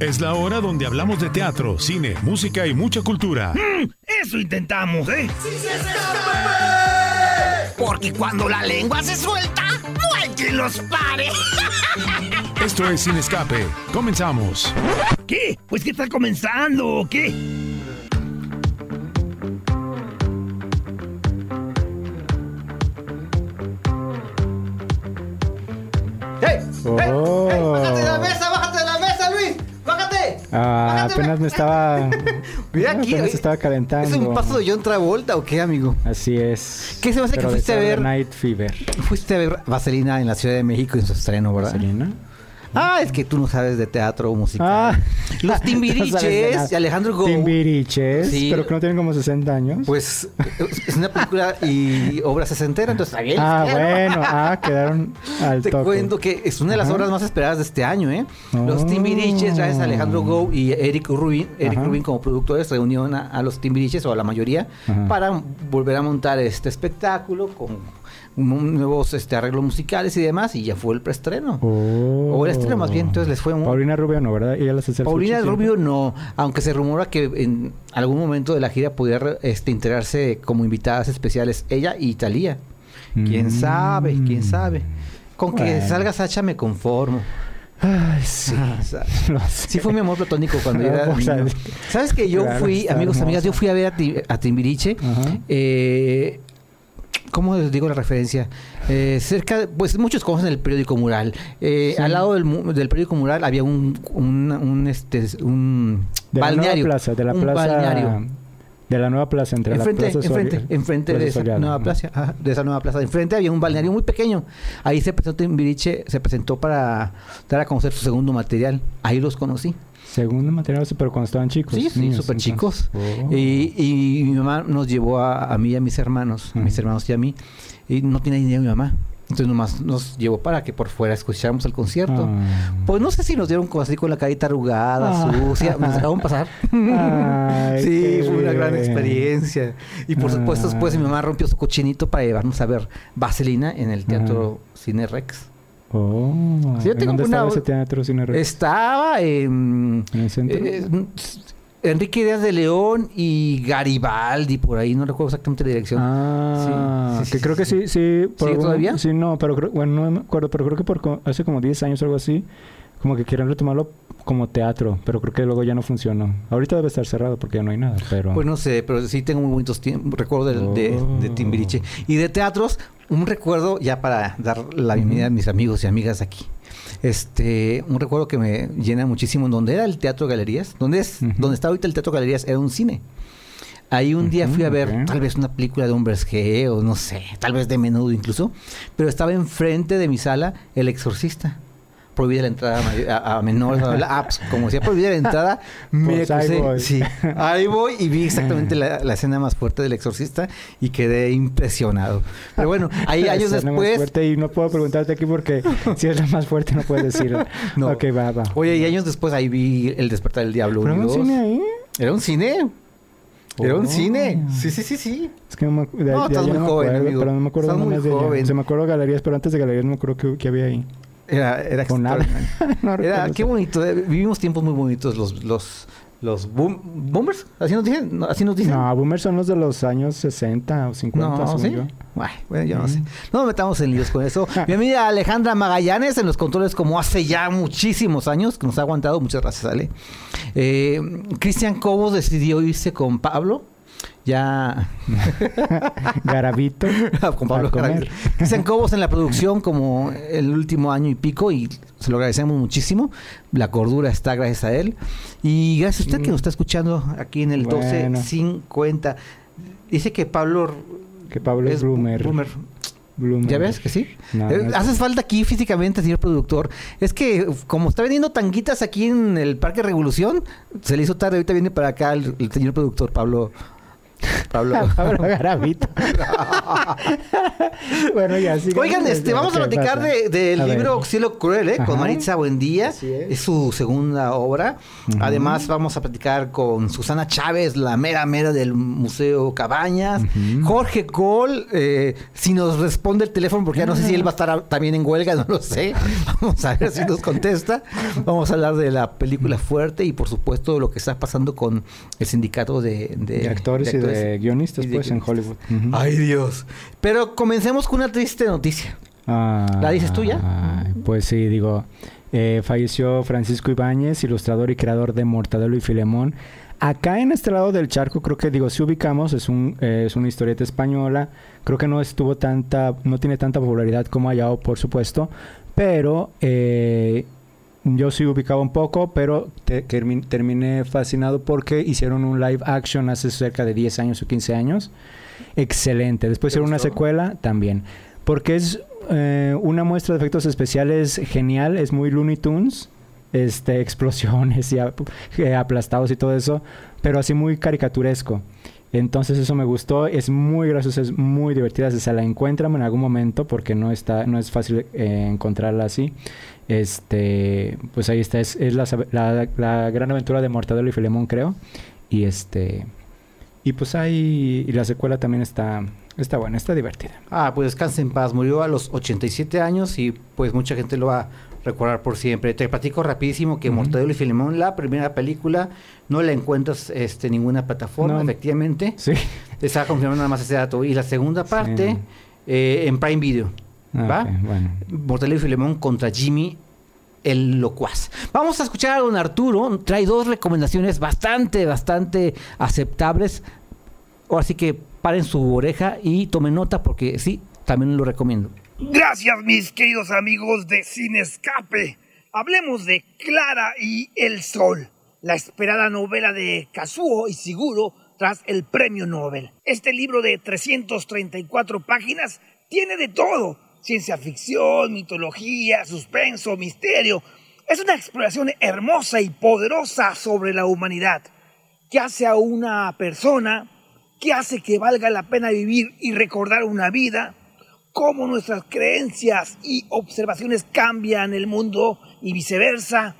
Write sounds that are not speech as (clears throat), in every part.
Es la hora donde hablamos de teatro, cine, música y mucha cultura. Mm, eso intentamos, ¿eh? Porque cuando la lengua se suelta, no hay quien los pare. Esto es Sin Escape. Comenzamos. ¿Qué? Pues que está comenzando, ¿o qué? Oh. ¡Bájate de la mesa! ¡Bájate de la mesa, Luis! ¡Bájate! Ah, Bájate, apenas me estaba. (laughs) Mira aquí, Apenas oye, estaba calentando. ¿Es un paso de John Travolta o qué, amigo? Así es. ¿Qué se me hace que Pero fuiste a ver? Night Fever. Fuiste a ver Vaselina en la Ciudad de México en su estreno, ¿verdad? ¿Vaselina? Ah, es que tú no sabes de teatro o musical. Ah. (laughs) Los (laughs) No Timbiriches y Alejandro Go. Timbiriches, Sí. pero que no tienen como 60 años. Pues es una película y obra sesentera, entonces ah, bueno, ah, quedaron (laughs) al Te toque. cuento que es una de las Ajá. obras más esperadas de este año, ¿eh? Los Oh. Timbiriches, gracias a Alejandro Go y Eric Rubin, Eric Ajá. Rubin como productores, reunieron a, a los Timbiriches o a la mayoría Ajá. para volver a montar este espectáculo con un- nuevos este, arreglos musicales y demás, y ya fue el preestreno. Oh. O el estreno más bien, entonces les fue muy... Paulina Rubio no, ¿verdad? Ella las Paulina Rubio no, aunque se rumora que en algún momento de la gira pudiera este, integrarse como invitadas especiales ella y Talía. ¿Quién Mm. sabe? ¿Quién sabe? Con que salga Sacha me conformo. Ay, sí. (laughs) (laughs) Sé. Sí fue mi amor platónico cuando yo era (laughs) niño. ¿Sabes que yo claro, fui, amigos, amigas, yo fui a ver a, Ti- a Timbiriche. Eh, ¿Cómo les digo la referencia? Eh, cerca, de- pues muchos conocen el periódico Mural. Eh, Sí. Al lado del, del periódico Mural había un, un, un, este, un De la balneario. nueva plaza, de la un plaza. balneario. De la nueva plaza, entre Enfrente, la plaza enfrente, Soria- enfrente de esa Soriano, nueva plaza, ajá, de esa nueva plaza. Enfrente había un balneario muy pequeño. Ahí se presentó Timbiriche, se presentó para dar a conocer su segundo material. Ahí los conocí. Segundo material, pero cuando estaban chicos. Sí, sí, súper chicos. Oh. Y, y mi mamá nos llevó a, a mí y a mis hermanos, a mis hermanos y a mí. Y no tenía idea mi mamá. Entonces nomás nos llevó para que por fuera escucháramos el concierto. Ah. Pues no sé si nos dieron así con la carita arrugada, Ah. sucia, nos dejaron pasar. Ay, sí, fue una gran experiencia. Y por supuesto, después Ah. mi mamá rompió su cochinito para llevarnos a ver Vaselina en el Teatro Cine Rex. Oh. Sí, yo ¿En tengo dónde una- estaba ese teatro Cine Rex? Estaba en ¿En el centro? eh, Enrique Díaz de León y Garibaldi, por ahí, no recuerdo exactamente la dirección. Ah, Sí, sí, que sí, creo que sí. sí, sí. por ¿Sigue algún- todavía? Sí, no, pero creo, bueno, no me acuerdo, pero creo que por hace como 10 años o algo así, como que quieren retomarlo como teatro, pero creo que luego ya no funcionó. Ahorita debe estar cerrado porque ya no hay nada, pero... Pues no sé, pero sí tengo muy bonitos tiempos, recuerdos de, de, de Oh. Timbiriche. Y de teatros, un recuerdo, ya para dar la bienvenida a mis amigos y amigas aquí. Este, un recuerdo que me llena muchísimo, donde era el Teatro Galerías, donde es, donde está ahorita el Teatro Galerías, era un cine. Ahí un día fui a ver tal vez una película de hombres G o no sé, tal vez de menudo incluso, pero estaba enfrente de mi sala El Exorcista. Prohibida la entrada a, a- a menores. Ah, pues, como decía prohibida la entrada, (laughs) me Pues ahí voy. sí, ahí voy y vi exactamente la, la escena más fuerte del Exorcista y quedé impresionado. Pero bueno, ahí (laughs) años más después, fuerte y no puedo preguntarte aquí porque (laughs) si es la más fuerte no puedes decir. No. Ok, va, va. oye, y años después ahí vi El despertar del diablo. ¿Pero uno y un cine ahí? Era un cine. Era un Oh. cine. Sí, sí, sí, sí. Es que no me, acu- de, No, de estás muy no me joven, acuerdo, amigo. pero no me acuerdo Estás muy de joven. Se me acuerdo galerías, pero antes de galerías no me acuerdo qué, qué había ahí. Era, era O nada. (laughs) No Era, qué bonito. eh, Vivimos tiempos muy bonitos los, los, los boom- boomers. Así nos dicen. No, Así nos dicen. No, boomers son los de los años 60 o 50, No, ¿sí? yo. Ay, bueno, yo no sé. Mm. No nos metamos en líos con eso. (laughs) Mi amiga Alejandra Magallanes en los controles como hace ya muchísimos años, que nos ha aguantado. Muchas gracias, Ale. Eh, Cristian Cobos decidió irse con Pablo. Ya (laughs) Garabito. (laughs) con Pablo comer. Cristian Cobos en la producción como el último año y pico y se lo agradecemos muchísimo. La cordura está gracias a él. Y gracias a usted que nos está escuchando aquí en el Bueno. 1250. Dice que Pablo Que Pablo es, bloomer. Bloomer. Bloomer. ¿Ya ves que sí? No, Eh, no Haces falta aquí físicamente, señor productor. Es que como está vendiendo tanguitas aquí en el Parque Revolución, se le hizo tarde. Ahorita viene para acá el, el señor productor, Pablo. Pablo. (laughs) Pablo Garabito. (laughs) bueno, ya, sí. Oigan, este, vamos a platicar de- del A ver. libro Cielo Cruel, ¿eh? Con. Maritza Buendía. Es. Es su segunda obra. Además, vamos a platicar con Susana Chávez, la mera mera del Museo Cabañas. Jorge Cole, eh, si nos responde el teléfono, porque ya no sé si él va a estar a- también en huelga, no lo sé. (laughs) Vamos a ver si nos contesta. Vamos a hablar de la película fuerte y, por supuesto, lo que está pasando con el sindicato de, de- De actores y de guionistas, pues, en. Hollywood. Ay, Dios. Pero comencemos con una triste noticia. Ah, ¿La dices tú ya? Pues sí, digo, eh, falleció Francisco Ibáñez, ilustrador y creador de Mortadelo y Filemón. Acá en este lado del charco, creo que digo, si ubicamos, es un eh, es una historieta española. Creo que no estuvo tanta, no tiene tanta popularidad como Ayao, por supuesto, pero eh, yo sí ubicaba un poco, pero te- termi- terminé fascinado porque hicieron un live action hace cerca de 10 años o 15 años. Excelente. Después hicieron una secuela también. Porque es eh, una muestra de efectos especiales genial, es muy Looney Tunes, este, (laughs) explosiones y eh, aplastados y todo eso, pero así muy caricaturesco. Entonces eso me gustó, es muy graciosa, es muy divertida, si se la encuentran en algún momento porque no está, no es fácil eh, encontrarla así. Este, pues ahí está, es, la, la- gran aventura de Mortadelo y Filemón, creo. Y este, y pues ahí, y la secuela también está, está buena, está divertida. Ah, pues descanse en paz. Murió a los 87 años y pues mucha gente lo va recordar por siempre. Te platico rapidísimo que. Mortadelo y Filemón, la primera película, no la encuentras este, en ninguna plataforma, No. efectivamente. Sí. Estaba confirmando nada más ese dato. Y la segunda parte, Sí. eh, en Prime Video. Ah, ¿Va? bueno. Mortadelo y Filemón contra Jimmy el locuaz. Vamos a escuchar a don Arturo. Trae dos recomendaciones bastante, bastante aceptables. Ahora sí que paren su oreja y tomen nota porque sí, también lo recomiendo. Gracias, mis queridos amigos de Sin Escape. Hablemos de Clara y el Sol, la esperada novela de Kazuo Ishiguro tras el premio Nobel. Este libro de 334 páginas tiene de todo: ciencia ficción, mitología, suspenso, misterio. Es una exploración hermosa y poderosa sobre la humanidad. ¿Qué hace a una persona? ¿Qué hace que valga la pena vivir y recordar una vida? Cómo nuestras creencias y observaciones cambian el mundo y viceversa.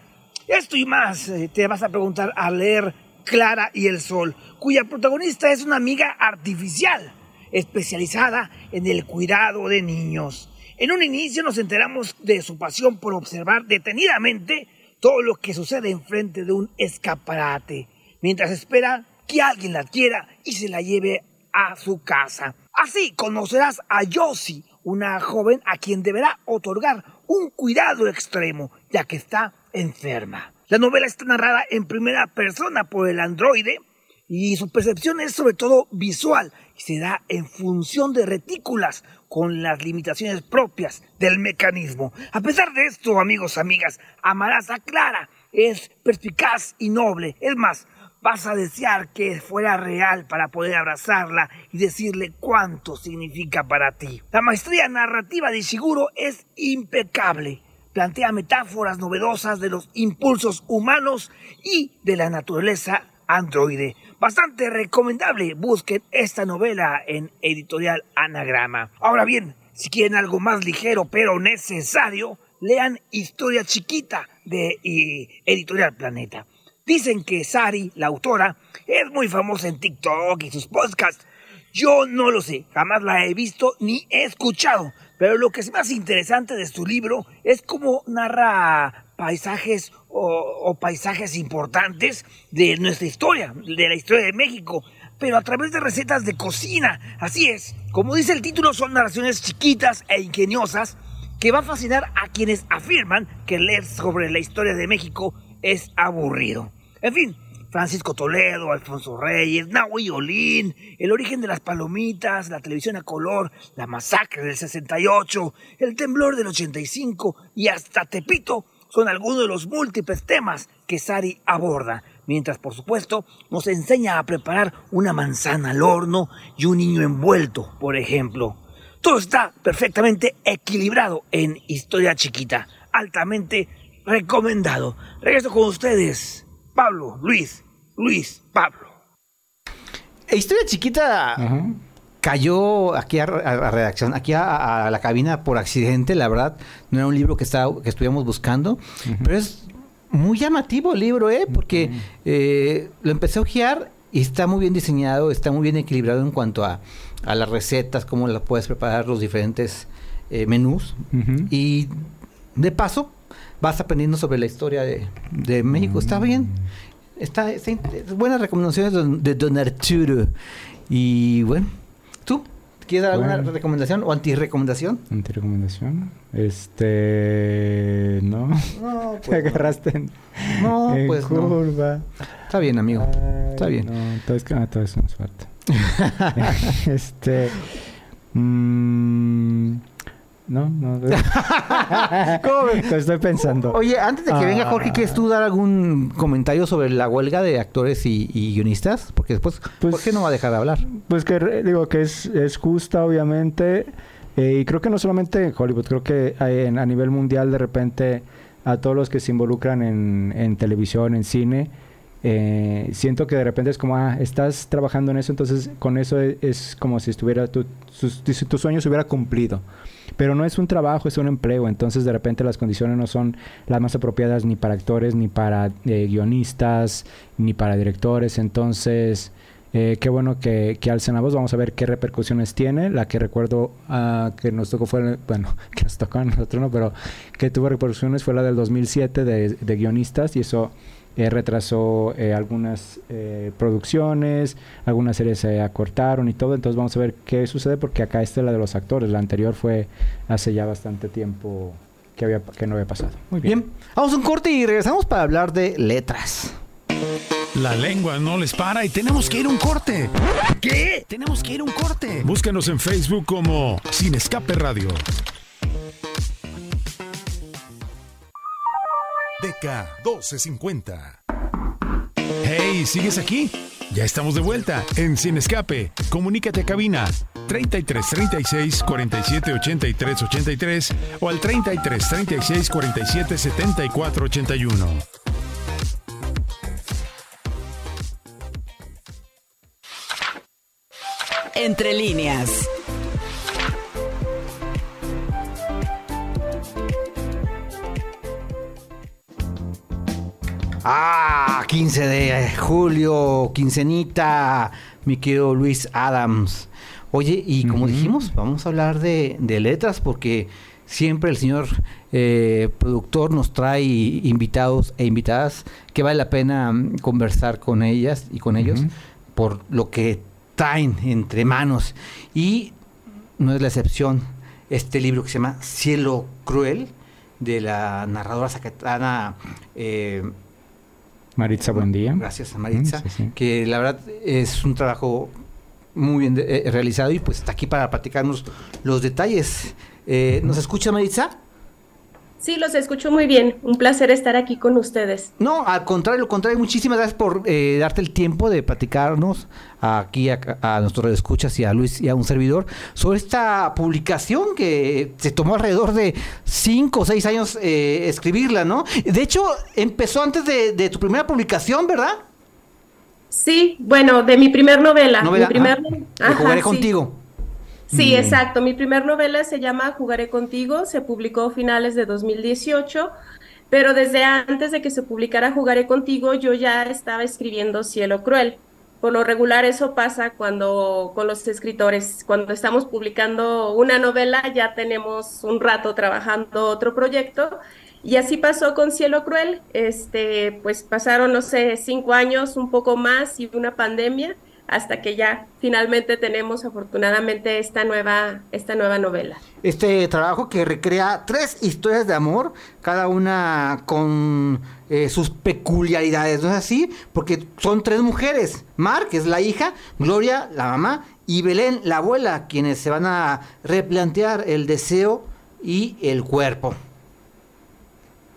Esto y más eh, te vas a preguntar al leer Clara y el Sol, cuya protagonista es una amiga artificial, especializada en el cuidado de niños. En un inicio nos enteramos de su pasión por observar detenidamente todo lo que sucede enfrente de un escaparate, mientras espera que alguien la adquiera y se la lleve a su casa. Así conocerás a Yossi, una joven a quien deberá otorgar un cuidado extremo, ya que está enferma. La novela está narrada en primera persona por el androide y su percepción es sobre todo visual y se da en función de retículas con las limitaciones propias del mecanismo. A pesar de esto, amigos, amigas, amarás a Clara. Es perspicaz y noble. Es más, vas a desear que fuera real para poder abrazarla y decirle cuánto significa para ti. La maestría narrativa de Ishiguro es impecable. Plantea metáforas novedosas de los impulsos humanos y de la naturaleza androide. Bastante recomendable. Busquen esta novela en editorial Anagrama. Ahora bien, si quieren algo más ligero pero necesario, lean Historia Chiquita de eh, Editorial Planeta. Dicen que Sari, la autora, es muy famosa en TikTok y sus podcasts. Yo no lo sé, jamás la he visto ni he escuchado, pero lo que es más interesante de su libro es cómo narra paisajes o, o paisajes importantes de nuestra historia, de la historia de México, pero a través de recetas de cocina. Así es, como dice el título, son narraciones chiquitas e ingeniosas que va a fascinar a quienes afirman que leer sobre la historia de México es aburrido. En fin, Francisco Toledo, Alfonso Reyes, Nahui Olín, el origen de las palomitas, la televisión a color, la masacre del 68, el temblor del 85 y hasta Tepito son algunos de los múltiples temas que Sari aborda, mientras por supuesto nos enseña a preparar una manzana al horno y un niño envuelto, por ejemplo. Todo está perfectamente equilibrado en Historia Chiquita, altamente recomendado. Regreso con ustedes, Pablo, Luis, Luis, Pablo. E Historia chiquita cayó aquí a, a- a redacción, aquí a, a la cabina por accidente, la verdad, no era un libro que, estaba, que estuviéramos buscando, pero es muy llamativo el libro, ¿eh? Porque eh, lo empecé a ojear y está muy bien diseñado, está muy bien equilibrado en cuanto a, a las recetas, cómo las puedes preparar, los diferentes eh, menús. Y de paso, vas aprendiendo sobre la historia de, de México. Está bien. Está, está in- buenas recomendaciones de don, de don Arturo. Y bueno, ¿tú quieres dar alguna recomendación o antirecomendación? Antirecomendación. Este. No. No, (laughs) Te agarraste en, no en pues no. Está bien, amigo. Ay, Está bien. No, todo es que ah, eso nos falta. este. mm, no, no. (laughs) ¿Cómo? Lo estoy pensando. Oye, antes de que venga Jorge, Ah. ¿quieres tú dar algún comentario sobre la huelga de actores y, y guionistas? Porque después Pues- Jorge no va a dejar de hablar. Pues que digo que es, es justa, obviamente. eh, y creo que no solamente en Hollywood, creo que en- a nivel mundial de repente a todos los que se involucran en, en televisión, en cine, eh, siento que de repente es como, ah, estás trabajando en eso, entonces con eso es, es como si estuviera tu, sus- si sueño se hubiera cumplido. Pero no es un trabajo, es un empleo, entonces de repente las condiciones no son las más apropiadas ni para actores, ni para eh, guionistas, ni para directores, entonces... Eh, qué bueno que, que alcen la voz. Vamos a ver qué repercusiones tiene. La que recuerdo ah, que nos tocó fue, bueno, (laughs) que nos tocó a nosotros, ¿no? Pero que tuvo repercusiones fue la del 2007 de, de guionistas y eso eh, retrasó eh, algunas eh, producciones, algunas series se acortaron y todo. Entonces vamos a ver qué sucede porque acá esta es la de los actores. La anterior fue hace ya bastante tiempo que, había, que no había pasado. Muy bien. Bien, vamos a un corte y regresamos para hablar de letras. La lengua no les para y tenemos que ir a un corte. ¿Qué? Tenemos que ir a un corte. Búscanos en Facebook como Sin Escape Radio. DK 1250. Hey, ¿sigues aquí? Ya estamos de vuelta en Sin Escape. Comunícate a cabina 33 36 47 83 83 o al 33 36 47 74 81. Entre líneas. Ah, 15 de julio, quincenita, mi querido Luis Adams. Oye, y como dijimos, vamos a hablar de, de letras porque siempre el señor eh, productor nos trae invitados e invitadas que vale la pena mm, conversar con ellas y con ellos por lo que traen entre manos. Y no es la excepción este libro que se llama Cielo Cruel de la narradora zacatana eh, Maritza, buen día. Gracias a Maritza, sí, sí. que la verdad es un trabajo muy bien de- eh, realizado y pues está aquí para platicarnos los detalles. Eh, ¿Nos escucha Maritza? Sí, los escucho muy bien. Un placer estar aquí con ustedes. No, al contrario, al contrario, muchísimas gracias por eh, darte el tiempo de platicarnos aquí a, a nuestros escuchas y a Luis y a un servidor sobre esta publicación que se tomó alrededor de cinco o seis años eh, escribirla, ¿no? De hecho, empezó antes de, de tu primera publicación, ¿verdad? Sí, bueno, de mi primer novela. Novela, mi primer... ah, Ajá, Jugaré sí. contigo. Sí, Mm. exacto. Mi primer novela se llama Jugaré contigo, se publicó a finales de 2018, pero desde antes de que se publicara Jugaré contigo, yo ya estaba escribiendo Cielo Cruel. Por lo regular eso pasa cuando con los escritores, cuando estamos publicando una novela, ya tenemos un rato trabajando otro proyecto. Y así pasó con Cielo Cruel. Este, pues pasaron, no sé, cinco años, un poco más y una pandemia hasta que ya finalmente tenemos afortunadamente esta nueva, esta nueva novela. Este trabajo que recrea tres historias de amor, cada una con eh, sus peculiaridades, ¿no es así? Porque son tres mujeres, Mar, que es la hija, Gloria, la mamá, y Belén, la abuela, quienes se van a replantear el deseo y el cuerpo.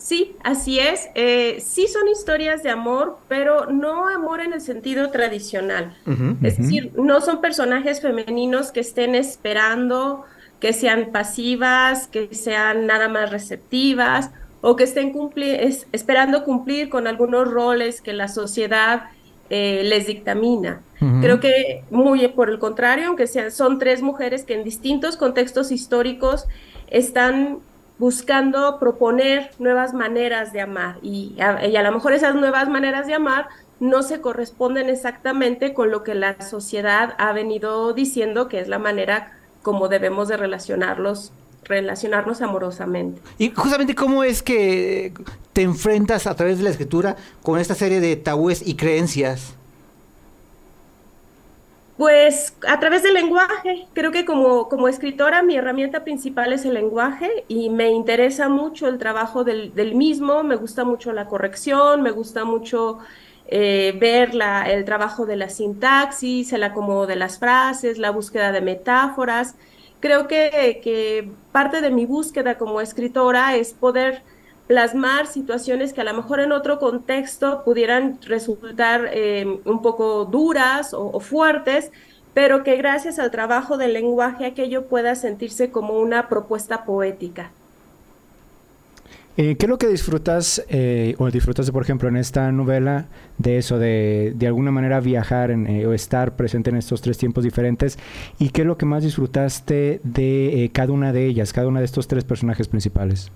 Sí, así es. Eh, sí son historias de amor, pero no amor en el sentido tradicional. Es decir, no son personajes femeninos que estén esperando que sean pasivas, que sean nada más receptivas o que estén cumpli- es- esperando cumplir con algunos roles que la sociedad eh, les dictamina. Creo que muy por el contrario, aunque sean, son tres mujeres que en distintos contextos históricos están buscando proponer nuevas maneras de amar y a, lo mejor esas nuevas maneras de amar no se corresponden exactamente con lo que la sociedad ha venido diciendo que es la manera como debemos de relacionarlos relacionarnos amorosamente. Y justamente cómo es que te enfrentas a través de la escritura con esta serie de tabúes y creencias. Pues a través del lenguaje, creo que como, como escritora mi herramienta principal es el lenguaje y me interesa mucho el trabajo del, mismo, me gusta mucho la corrección, me gusta mucho eh, ver la, el trabajo de la sintaxis, el acomodo de las frases, la búsqueda de metáforas. Creo que, que parte de mi búsqueda como escritora es poder plasmar situaciones que a lo mejor en otro contexto pudieran resultar eh, un poco duras o, fuertes, pero que gracias al trabajo del lenguaje aquello pueda sentirse como una propuesta poética. Eh, ¿Qué es lo que disfrutas eh, o disfrutaste, por ejemplo, en esta novela de eso, de, de alguna manera viajar eh, o estar presente en estos tres tiempos diferentes? ¿Y qué es lo que más disfrutaste de cada una de ellas, cada una de estos tres personajes principales?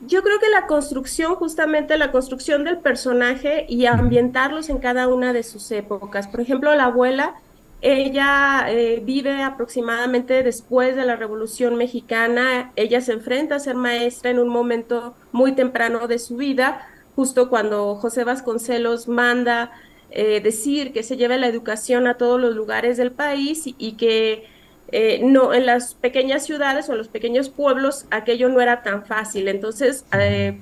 Yo creo que la construcción, justamente la construcción del personaje y ambientarlos en cada una de sus épocas. Por ejemplo, la abuela ella eh, vive aproximadamente después de la Revolución Mexicana. Ella se enfrenta a ser maestra en un momento muy temprano de su vida, justo cuando José Vasconcelos manda eh, decir que se lleve la educación a todos los lugares del país y, y que eh, no en las pequeñas ciudades o en los pequeños pueblos aquello no era tan fácil. Entonces eh,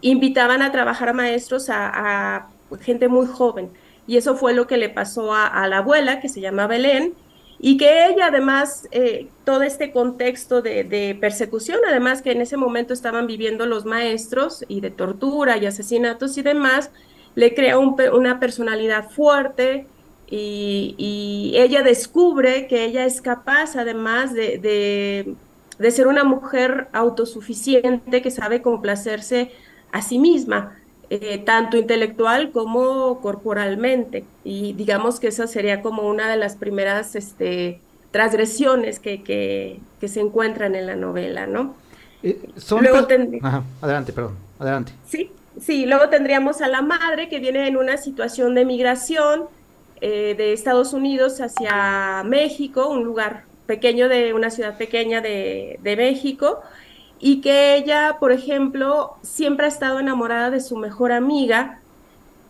invitaban a trabajar a maestros a, a gente muy joven y eso fue lo que le pasó a, a la abuela, que se llama Belén, y que ella además, eh, todo este contexto de, de, persecución, además que en ese momento estaban viviendo los maestros y de tortura y asesinatos y demás, le crea un, una personalidad fuerte y, y, ella descubre que ella es capaz además de, de, de ser una mujer autosuficiente que sabe complacerse a sí misma eh, tanto intelectual como corporalmente. Y digamos que esa sería como una de las primeras este, transgresiones que, que, que se encuentran en la novela, ¿no? Eh, son luego Ajá, adelante, perdón, adelante. Sí, sí, luego tendríamos a la madre que viene en una situación de migración eh, de Estados Unidos hacia México, un lugar pequeño de una ciudad pequeña de, de México, y que ella, por ejemplo, siempre ha estado enamorada de su mejor amiga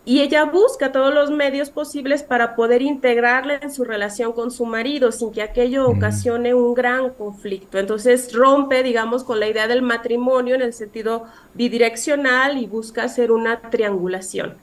y ella busca todos los medios posibles para poder integrarla en su relación con su marido sin que aquello ocasione un gran conflicto. Entonces rompe, digamos, con la idea del matrimonio en el sentido bidireccional y busca hacer una triangulación.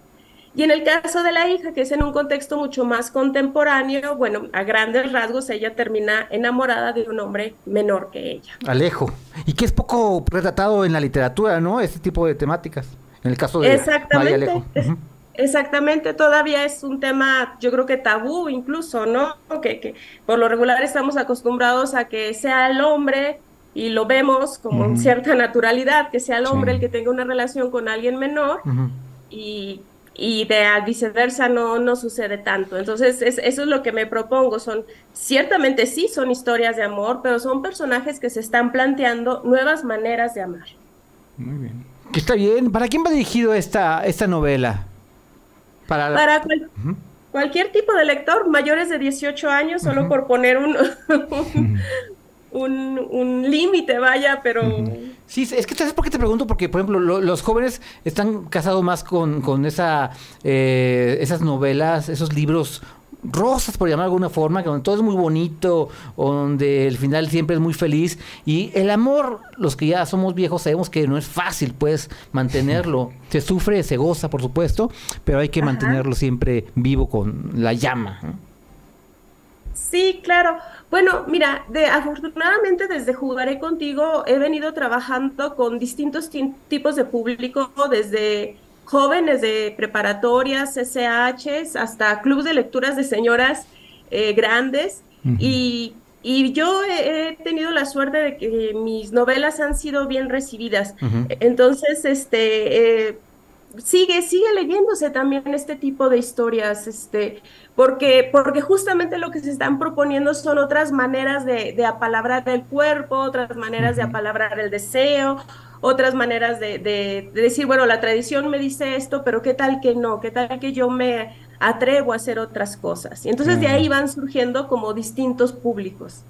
Y en el caso de la hija, que es en un contexto mucho más contemporáneo, bueno, a grandes rasgos ella termina enamorada de un hombre menor que ella. Alejo. Y que es poco retratado en la literatura, ¿no? Este tipo de temáticas. En el caso de Exactamente. María Alejo. Uh -huh. Exactamente, todavía es un tema, yo creo que tabú incluso, ¿no? Que, que por lo regular estamos acostumbrados a que sea el hombre y lo vemos como uh -huh. cierta naturalidad, que sea el hombre sí. el que tenga una relación con alguien menor. Uh -huh. Y y de viceversa no, no sucede tanto. Entonces, es, eso es lo que me propongo. Son, ciertamente sí son historias de amor, pero son personajes que se están planteando nuevas maneras de amar. Muy bien. Está bien. ¿Para quién va dirigido esta, esta novela? Para, Para cual, uh -huh. cualquier tipo de lector, mayores de 18 años, solo uh -huh. por poner un, (laughs) un, (laughs) un, un límite, vaya, pero... Uh -huh. Sí, es que ¿sabes por qué te pregunto? Porque, por ejemplo, lo, los jóvenes están casados más con, con esa, eh, esas novelas, esos libros rosas, por llamar de alguna forma, donde todo es muy bonito, donde el final siempre es muy feliz. Y el amor, los que ya somos viejos sabemos que no es fácil, pues, mantenerlo. Se sufre, se goza, por supuesto, pero hay que Ajá. mantenerlo siempre vivo con la llama. Sí, claro. Bueno, mira, de, afortunadamente desde Jugaré Contigo he venido trabajando con distintos tipos de público, desde jóvenes de preparatorias, SHs, hasta clubes de lecturas de señoras eh, grandes. Uh -huh. y, y, yo he, he, tenido la suerte de que mis novelas han sido bien recibidas. Uh -huh. Entonces, este... Eh, sigue, sigue leyéndose también este tipo de historias, este, porque, porque justamente lo que se están proponiendo son otras maneras de, de apalabrar el cuerpo, otras maneras de apalabrar el deseo, otras maneras de, de, decir, bueno, la tradición me dice esto, pero qué tal que no, qué tal que yo me atrevo a hacer otras cosas. Y entonces de ahí van surgiendo como distintos públicos.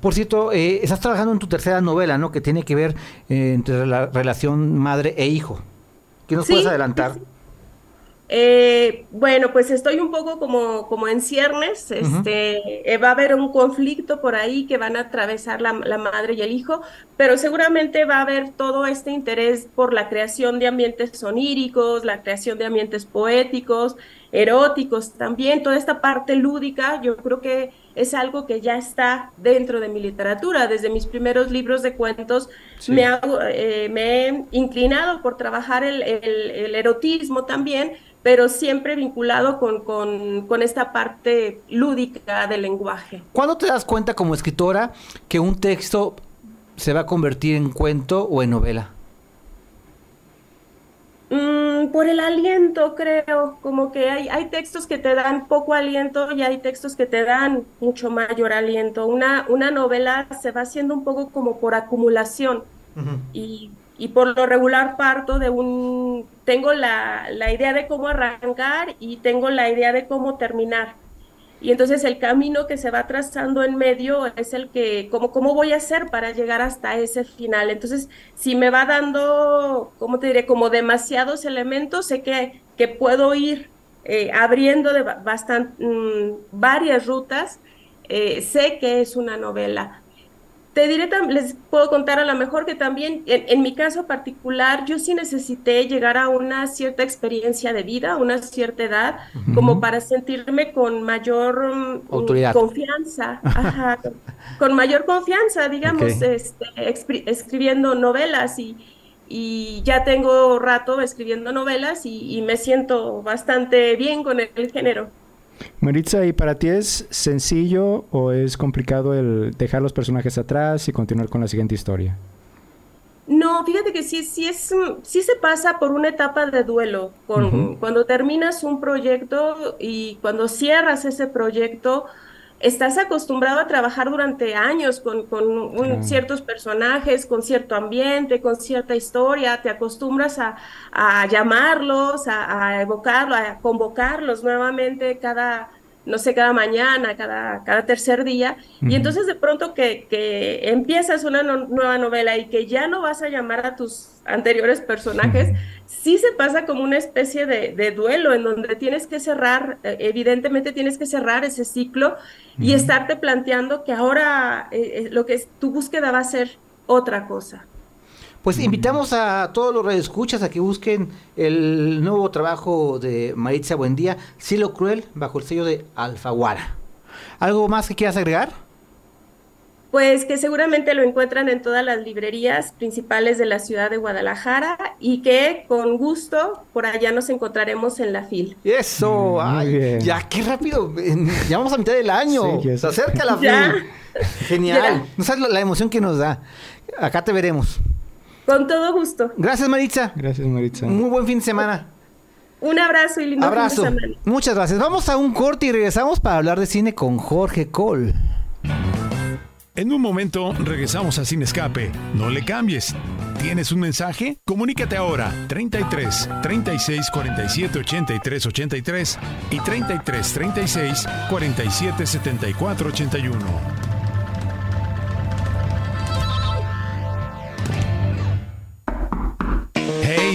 Por cierto, eh, estás trabajando en tu tercera novela, ¿no? Que tiene que ver eh, entre la relación madre e hijo. ¿Qué nos puedes adelantar? Eh, bueno, pues estoy un poco como, como en ciernes. Este, eh, va a haber un conflicto por ahí que van a atravesar la, madre y el hijo, pero seguramente va a haber todo este interés por la creación de ambientes soníricos, la creación de ambientes poéticos, eróticos también. Toda esta parte lúdica, yo creo que es algo que ya está dentro de mi literatura. Desde mis primeros libros de cuentos me, eh, me, he inclinado por trabajar el, el erotismo también pero siempre vinculado con, con, esta parte lúdica del lenguaje. ¿Cuándo te das cuenta como escritora que un texto se va a convertir en cuento o en novela? Mm, por el aliento, creo, como que hay, hay textos que te dan poco aliento y hay textos que te dan mucho mayor aliento. Una, una novela se va haciendo un poco como por acumulación y y por lo regular parto de un, tengo la, la, idea de cómo arrancar y tengo la idea de cómo terminar. Y entonces el camino que se va trazando en medio es el que, como cómo voy a hacer para llegar hasta ese final. Entonces, si me va dando, ¿cómo te diré? Como demasiados elementos, sé que, que puedo ir eh, abriendo de bastante, mm, varias rutas. Eh, sé que es una novela te diré, les puedo contar a lo mejor que también, en, mi caso particular, yo sí necesité llegar a una cierta experiencia de vida, una cierta edad, como para sentirme con mayor mm, confianza, (laughs) con, mayor confianza, digamos, este, escribiendo novelas y, y, ya tengo rato escribiendo novelas y, me siento bastante bien con el género. Maritza, ¿y para ti es sencillo o es complicado el dejar los personajes atrás y continuar con la siguiente historia? No, fíjate que sí, sí, es, sí se pasa por una etapa de duelo. Con, Cuando terminas un proyecto y cuando cierras ese proyecto, estás acostumbrado a trabajar durante años con, ciertos personajes, con cierto ambiente, con cierta historia, te acostumbras a, llamarlos, a, evocarlos, a convocarlos nuevamente cada, no sé, cada mañana, cada, cada tercer día, y entonces de pronto que, que empiezas una nueva novela y que ya no vas a llamar a tus anteriores personajes, sí se pasa como una especie de, duelo en donde tienes que cerrar, eh, evidentemente tienes que cerrar ese ciclo y estarte planteando que ahora eh, eh, lo que es tu búsqueda va a ser otra cosa. Pues invitamos a todos los radioescuchas a que busquen el nuevo trabajo de Maritza Buendía, Cielo Cruel, bajo el sello de Alfaguara. ¿Algo más que quieras agregar? Pues que seguramente lo encuentran en todas las librerías principales de la ciudad de Guadalajara y que con gusto por allá nos encontraremos en la FIL. Eso, ay, ya qué rápido, ya vamos a mitad del año, se acerca la (laughs) FIL. Genial, no sabes la emoción que nos da. Acá te veremos. Con todo gusto. Gracias, Maritza. Gracias, Maritza. Muy buen fin de semana. Un abrazo y lindo abrazo. fin de semana. Muchas gracias. Vamos a un corte y regresamos para hablar de cine con Jorge Cole. En un momento regresamos a Sin Escape. No le cambies. ¿Tienes un mensaje? Comunícate ahora 33 36 47 83 83 y 33 36 47 74 81.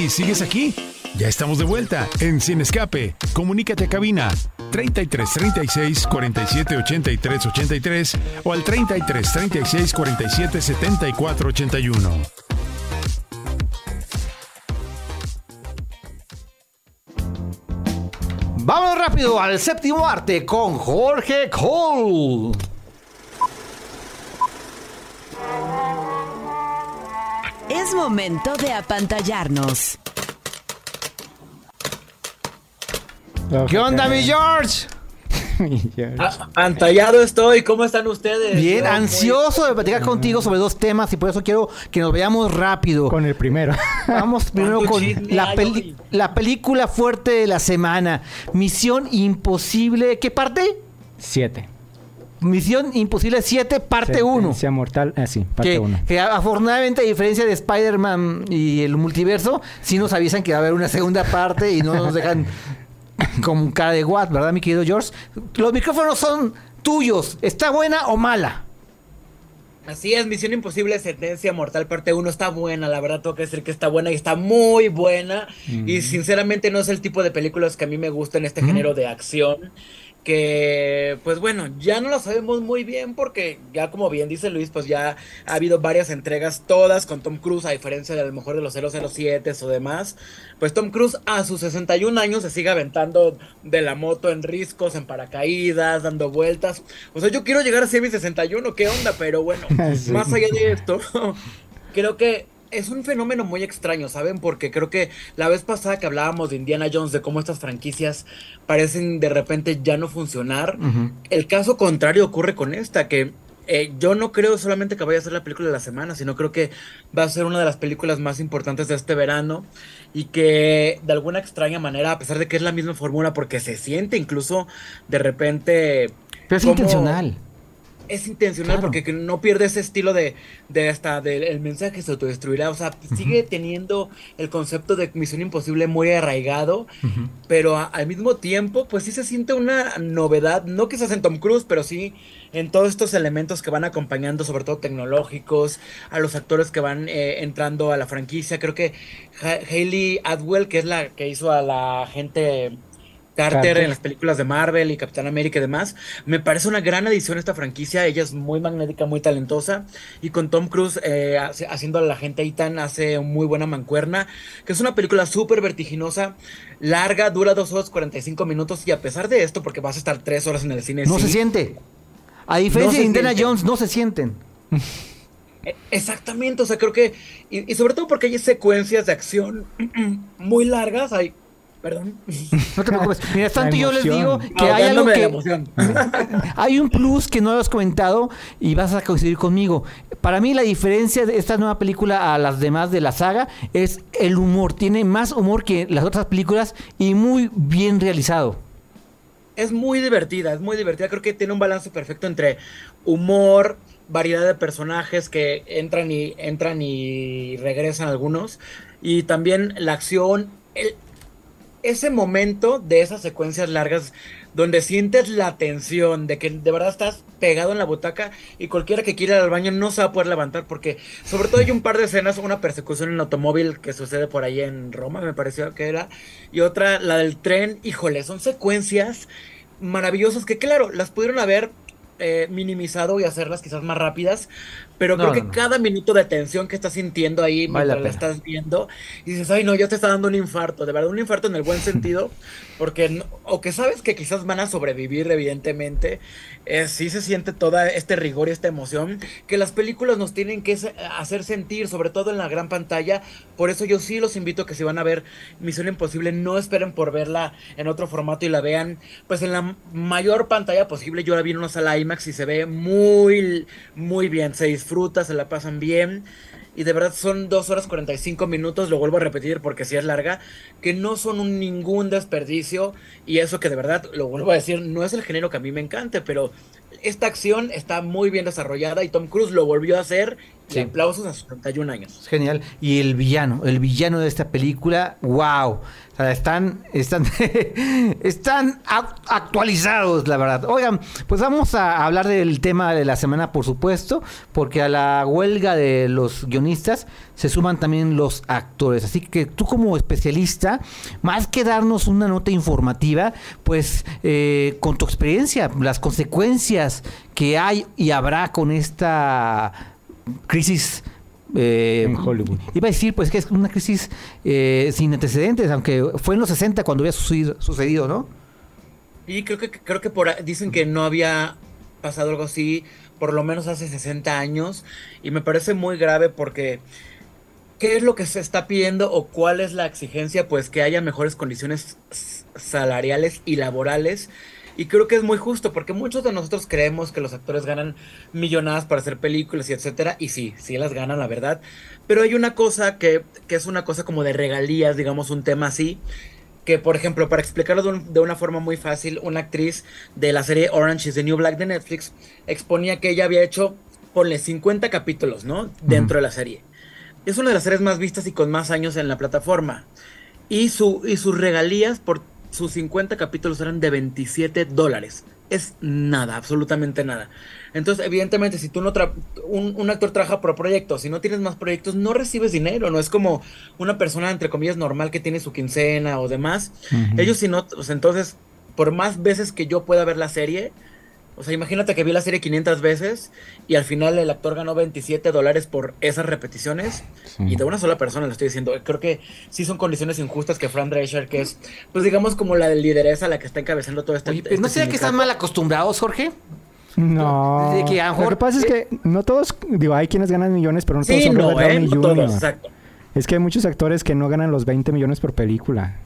¿Sigues aquí? Ya estamos de vuelta en Sin Escape. Comunícate a cabina 33 36 47 83 83 o al 33 36 47 74 81. Vamos rápido al séptimo arte con Jorge Cole. Es momento de apantallarnos. ¿Qué onda, mi George? (laughs) Pantallado estoy, ¿cómo están ustedes? Bien, ansioso de platicar contigo sobre dos temas y por eso quiero que nos veamos rápido. Con el primero. Vamos (laughs) primero con la, la película fuerte de la semana. Misión Imposible, ¿qué parte? Siete. Misión Imposible 7, parte 1. Sentencia mortal, así, ah, parte 1. Que, que, afortunadamente, a diferencia de Spider-Man y el multiverso, sí nos avisan que va a haber una segunda parte y no nos dejan (laughs) con cara de what, ¿verdad, mi querido George? Los micrófonos son tuyos. ¿Está buena o mala? Así es, Misión Imposible Sentencia Mortal parte 1 está buena, la verdad tengo que decir que está buena y está muy buena mm. y sinceramente no es el tipo de películas que a mí me gusta en este mm. género de acción que pues bueno, ya no lo sabemos muy bien porque ya como bien dice Luis, pues ya ha habido varias entregas, todas con Tom Cruise, a diferencia de a lo mejor de los 007 o demás, pues Tom Cruise a sus 61 años se sigue aventando de la moto en riscos, en paracaídas, dando vueltas. O sea, yo quiero llegar a ser mi 61, ¿qué onda? Pero bueno, (laughs) más allá de esto, (laughs) creo que es un fenómeno muy extraño, ¿saben? Porque creo que la vez pasada que hablábamos de Indiana Jones, de cómo estas franquicias parecen de repente ya no funcionar, el caso contrario ocurre con esta, que eh, yo no creo solamente que vaya a ser la película de la semana, sino creo que va a ser una de las películas más importantes de este verano y que de alguna extraña manera, a pesar de que es la misma fórmula, porque se siente incluso de repente... Pero es intencional es intencional porque no pierde ese estilo de, de hasta del mensaje se autodestruirá. O sea, sigue teniendo el concepto de Misión Imposible muy arraigado, pero al mismo tiempo, pues sí se siente una novedad, no quizás en Tom Cruise, pero sí en todos estos elementos que van acompañando, sobre todo tecnológicos, a los actores que van eh, entrando a la franquicia. Creo que Hayley Atwell, que es la que hizo a la gente Carter, en las películas de Marvel y Capitán América y demás. Me parece una gran adición esta franquicia. Ella es muy magnética, muy talentosa. Y con Tom Cruise eh, haciendo a la gente Ethan hace muy buena mancuerna. Que es una película súper vertiginosa, larga, dura 2 horas 45 minutos. Y a pesar de esto, porque vas a estar 3 horas en el cine. No se siente. A diferencia de Indiana Jones, no se sienten. E, exactamente, o sea, creo que. Y, y sobre todo porque hay secuencias de acción (clears throat) muy largas. Hay Perdón. (laughs) No te preocupes. Mira, tanto yo les digo que hay algo que. (laughs) hay un plus que no has comentado y vas a coincidir conmigo. Para mí, la diferencia de esta nueva película a las demás de la saga es el humor. Tiene más humor que las otras películas y muy bien realizado. Es muy divertida, es muy divertida. Creo que tiene un balance perfecto entre humor, variedad de personajes que entran y entran y regresan algunos. Y también la acción. El, ese momento de esas secuencias largas donde sientes la tensión de que de verdad estás pegado en la butaca y cualquiera que quiera ir al baño no se va a poder levantar porque sobre todo hay un par de escenas, una persecución en automóvil que sucede por ahí en Roma, me pareció que era, y otra la del tren, híjole, son secuencias maravillosas que claro, las pudieron haber eh, minimizado y hacerlas quizás más rápidas, pero creo que cada minuto de tensión que estás sintiendo ahí mientras la, estás viendo, y dices, ay no, ya te está dando un infarto, de verdad, un infarto en el buen sentido, (laughs) porque, o que sabes que quizás van a sobrevivir, evidentemente, eh, sí se siente todo este rigor y esta emoción que las películas nos tienen que hacer sentir, sobre todo en la gran pantalla, por eso yo sí los invito a que si van a ver Misión Imposible, no esperen por verla en otro formato y la vean, pues en la mayor pantalla posible, yo la vi en una sala IMAX y se ve muy, muy bien, se disfruta, se la pasan bien. Y de verdad son 2 horas 45 minutos, lo vuelvo a repetir porque si es larga, que no son un ningún desperdicio. Y eso que de verdad, lo vuelvo a decir, no es el género que a mí me encante, pero esta acción está muy bien desarrollada y Tom Cruise lo volvió a hacer. Y aplausos a sus 31 años. Genial. Y el villano, el villano de esta película, wow están, están, (laughs) están actualizados, la verdad. Oigan, pues vamos a hablar del tema de la semana, por supuesto, porque a la huelga de los guionistas se suman también los actores. Así que tú como especialista, más que darnos una nota informativa, pues eh, con tu experiencia, las consecuencias que hay y habrá con esta crisis eh, en Hollywood. Iba a decir, pues, que es una crisis eh, sin antecedentes, aunque fue en los 60 cuando había sucedido, ¿no? Y creo que, creo que por, dicen que no había pasado algo así, por lo menos hace 60 años, y me parece muy grave porque ¿qué es lo que se está pidiendo o cuál es la exigencia? Pues que haya mejores condiciones salariales y laborales Y creo que es muy justo, porque muchos de nosotros creemos que los actores ganan millonadas para hacer películas y etcétera, y sí, sí las ganan, la verdad. Pero hay una cosa que, que es una cosa como de regalías, digamos, un tema así, que por ejemplo, para explicarlo de, un- de una forma muy fácil, una actriz de la serie Orange is the New Black de Netflix exponía que ella había hecho, ponle 50 capítulos, ¿no? Dentro de la serie. Es una de las series más vistas y con más años en la plataforma. Y, su, y sus regalías por sus 50 capítulos eran de 27 dólares. Es nada, absolutamente nada. Entonces, evidentemente, si tú no tra- un, un actor trabaja por proyecto, si no tienes más proyectos, no recibes dinero. No es como una persona, entre comillas, normal que tiene su quincena o demás. Ellos, si no, sea, entonces, por más veces que yo pueda ver la serie, o sea, imagínate que vi la serie 500 veces y al final el actor ganó 27 dólares por esas repeticiones Sí. y de una sola persona lo estoy diciendo. Creo que sí son condiciones injustas que Fran Drescher, que es, pues digamos, como la lideresa, la que está encabezando todo este. Oye, pero ¿no este será que están mal acostumbrados, Jorge? No. De que a lo que pasa es que no todos, digo, hay quienes ganan millones, pero no todos Sí, son no, Robert ¿eh? Downey No todos, exacto. Es que hay muchos actores que no ganan los 20 millones por película.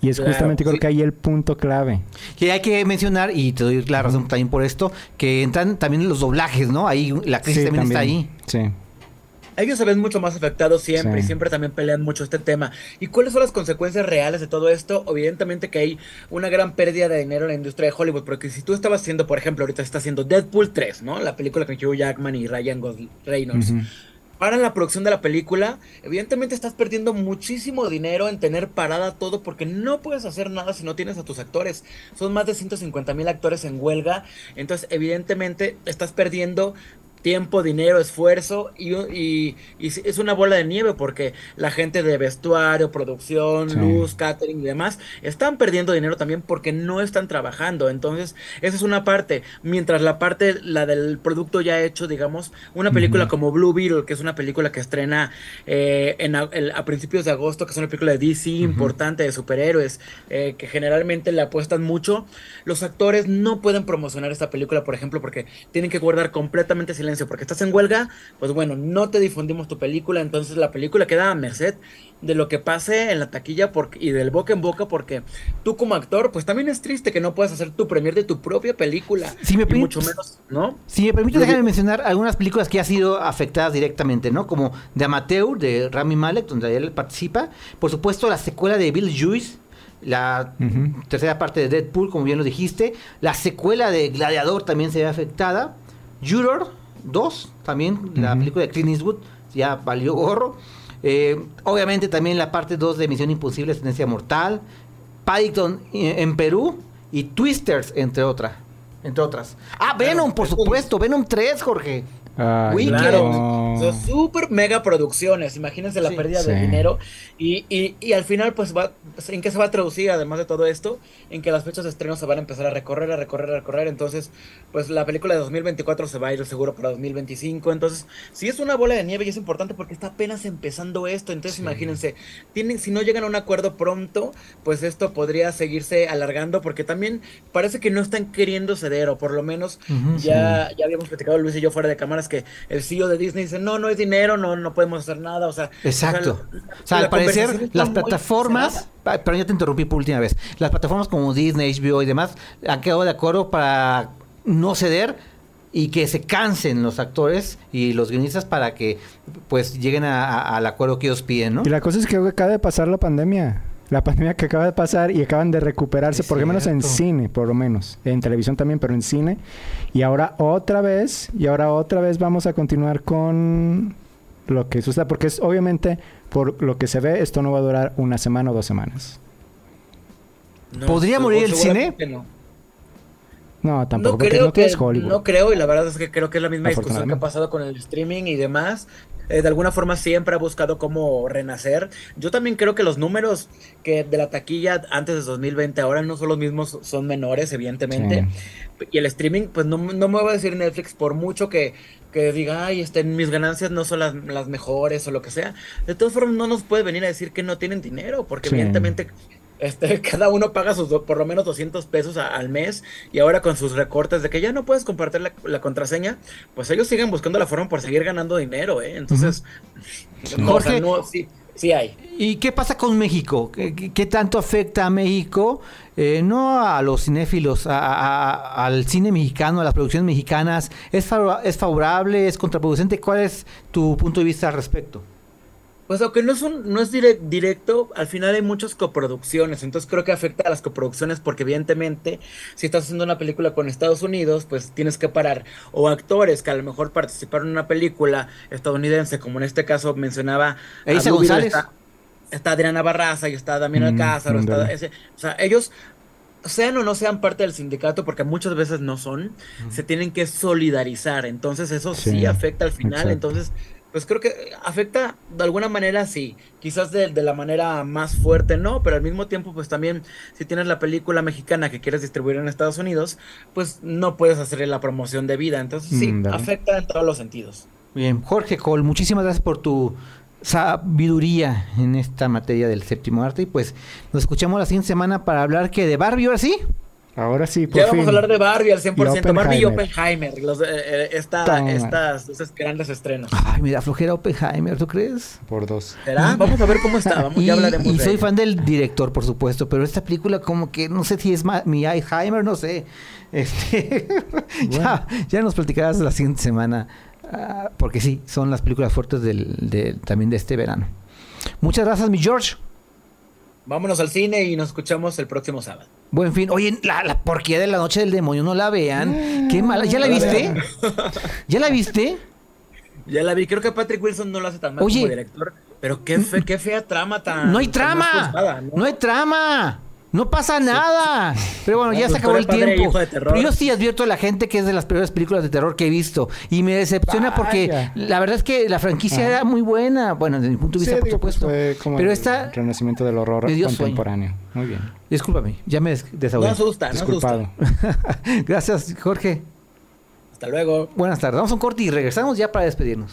Y es Claro, justamente creo sí. que ahí el punto clave. Que hay que mencionar, y te doy la razón también por esto, que entran también los doblajes, ¿no? Ahí la crisis Sí, también, está ahí. Sí. Ellos se ven mucho más afectados siempre Sí. y siempre también pelean mucho este tema. ¿Y cuáles son las consecuencias reales de todo esto? Evidentemente que hay una gran pérdida de dinero en la industria de Hollywood, porque si tú estabas haciendo, por ejemplo, ahorita está haciendo Deadpool 3, ¿no? La película con Hugh Jackman y Ryan Reynolds. Ujú. Para la producción de la película, evidentemente estás perdiendo muchísimo dinero en tener parada todo porque no puedes hacer nada si no tienes a tus actores. Son más de 150 mil actores en huelga, entonces evidentemente estás perdiendo tiempo, dinero, esfuerzo y, y- y es una bola de nieve porque la gente de vestuario, producción, Sí. luz, catering y demás están perdiendo dinero también porque no están trabajando. Entonces, esa es una parte. Mientras la parte, la del producto ya hecho, digamos, una película Ujú. como Blue Beetle, que es una película que estrena eh, en a, el- a principios de agosto, que es una película de DC importante, de superhéroes, eh, que generalmente le apuestan mucho, los actores no pueden promocionar esta película, por ejemplo, porque tienen que guardar completamente silencio, porque estás en huelga, pues bueno, no te difundimos tu película, entonces la película queda a merced de lo que pase en la taquilla porque, y del boca en boca, porque tú como actor, pues también es triste que no puedas hacer tu premier de tu propia película, Si me y permite- mucho menos, ¿no? Si me permite, déjame mencionar algunas películas que han sido afectadas directamente, ¿no? Como The Amateur, de Rami Malek, donde él participa. Por supuesto, la secuela de Bill Juice, la tercera parte de Deadpool, como bien lo dijiste. La secuela de Gladiador también se ve afectada. Juror 2, también, la Ujú. película de Clint Eastwood, ya valió gorro. Eh, obviamente también la parte 2 de Misión Imposible, Tendencia Mortal. Paddington eh, en Perú y Twisters, entre otras. Entre otras. Ah, Venom, por supuesto. Venom 3, Jorge. Wicked. Claro, no. son súper mega producciones, imagínense la Sí. pérdida de Sí. dinero y, y, y al final pues va, ¿en qué se va a traducir además de todo esto? En que las fechas de estreno se van a empezar a recorrer, a recorrer, a recorrer, entonces pues la película de 2024 se va a ir seguro para 2025, entonces si es una bola de nieve y es importante porque está apenas empezando esto, entonces imagínense, tienen, si no llegan a un acuerdo pronto, pues esto podría seguirse alargando porque también parece que no están queriendo ceder o por lo menos Ujú, ya, ya habíamos platicado Luis y yo fuera de que el CEO de Disney dice, no, no es dinero, no, no podemos hacer nada, o sea... Exacto. o sea, O sea, la al parecer, las plataformas, pero ya te interrumpí por última vez, las plataformas como Disney, HBO y demás han quedado de acuerdo para no ceder y que se cansen los actores y los guionistas para que pues lleguen a- a- al acuerdo que ellos piden, ¿no? Y la cosa es que acaba de pasar la pandemia. La pandemia que acaba de pasar y acaban de recuperarse, Es por lo menos en cine, por lo menos. En televisión también, pero en cine. Y ahora otra vez, y ahora otra vez vamos a continuar con lo que suceda, porque es obviamente, por lo que se ve, esto no va a durar una semana o dos semanas. No, ¿Podría morir el seguramente no. No, tampoco, No porque creo no que, es Hollywood. no creo, y la verdad es que creo que es la misma discusión que ha pasado con el streaming y demás. Eh, de alguna forma siempre ha buscado cómo renacer. Yo también creo que los números que de la taquilla antes de 2020 ahora no son los mismos, son menores, evidentemente. Y el streaming, pues no, no me va a decir Netflix por mucho que, que diga, ay, este, mis ganancias no son las, las mejores o lo que sea. De todas formas, no nos puede venir a decir que no tienen dinero, porque Sí. evidentemente este, (laughs) cada uno paga sus por lo menos 200 pesos a- al mes y ahora con sus recortes de que ya no puedes compartir la, la contraseña, pues ellos siguen buscando la forma por seguir ganando dinero, ¿eh? Entonces, no, o sea, Jorge, no, sí, sí hay. ¿Y qué pasa con México? ¿Qué, tanto afecta a México? Eh, no a los cinéfilos, a- al cine mexicano, a las producciones mexicanas. ¿Es, ¿Es favorable? ¿Es contraproducente? ¿Cuál es tu punto de vista al respecto? Pues aunque no es un, no es direc- directo, al final hay muchas coproducciones, entonces creo que afecta a las coproducciones porque evidentemente si estás haciendo una película con Estados Unidos, pues tienes que parar o actores que a lo mejor participaron en una película estadounidense, como en este caso mencionaba González. Está, está Adriana Barraza y está Damián Mm, Alcázar, o, está ese- o sea, ellos sean o no sean parte del sindicato, porque muchas veces no son, se tienen que solidarizar. Entonces eso sí, Sí, afecta al final. exacto. Entonces, pues creo que afecta de alguna manera, sí. Quizás de, de la manera más fuerte, no, pero al mismo tiempo, pues también, si tienes la película mexicana que quieres distribuir en Estados Unidos, pues no puedes hacerle la promoción de vida. Entonces sí, Mm, afecta en todos los sentidos. Bien, Jorge Cole, muchísimas gracias por tu sabiduría en esta materia del séptimo arte. Y pues nos escuchamos la siguiente semana para hablar que de Barbie, ahora sí. Ahora sí, por Ya vamos a hablar de Barbie al 100%. Y Barbie y Oppenheimer. Oppenheimer, los, eh, eh, esta- estas, esos grandes estrenos. Ay, me da flojera Oppenheimer, ¿tú crees? Por dos. ¿Será? Vamos a ver cómo está. Vamos, Y, ya hablaremos y de soy ella. fan del director, por supuesto, pero esta película como que no sé si es mi Alzheimer, no sé. (laughs) Este, ya, ya nos platicarás la siguiente semana, ah, porque sí, son las películas fuertes del, de- también de este verano. Muchas gracias, mi George. Vámonos al cine y nos escuchamos el próximo sábado. Buen fin. Oye, la, la porquería de la noche del demonio, no la vean. Qué mala. ¿Ya la viste? ¿Ya la viste? Ya la vi, creo que Patrick Wilson no lo hace tan mal Oye. como director, pero qué, fe- qué fea trama tan... No hay tan trama. ¿no? No hay trama. No pasa nada. Pero bueno, ya se acabó el padre, tiempo. Pero yo sí advierto a la gente que es de las peores películas de terror que he visto. Y me decepciona porque la verdad es que la franquicia Ajá. era muy buena. Bueno, desde mi punto de vista, Sí, por digo, pues, supuesto. fue como Pero el esta, renacimiento del horror sueño. contemporáneo. Muy bien. discúlpame, ya me des- No asusta, no Disculpado. asusta. (laughs) Gracias, Jorge. Hasta luego. Buenas tardes. Vamos a un corte y regresamos ya para despedirnos.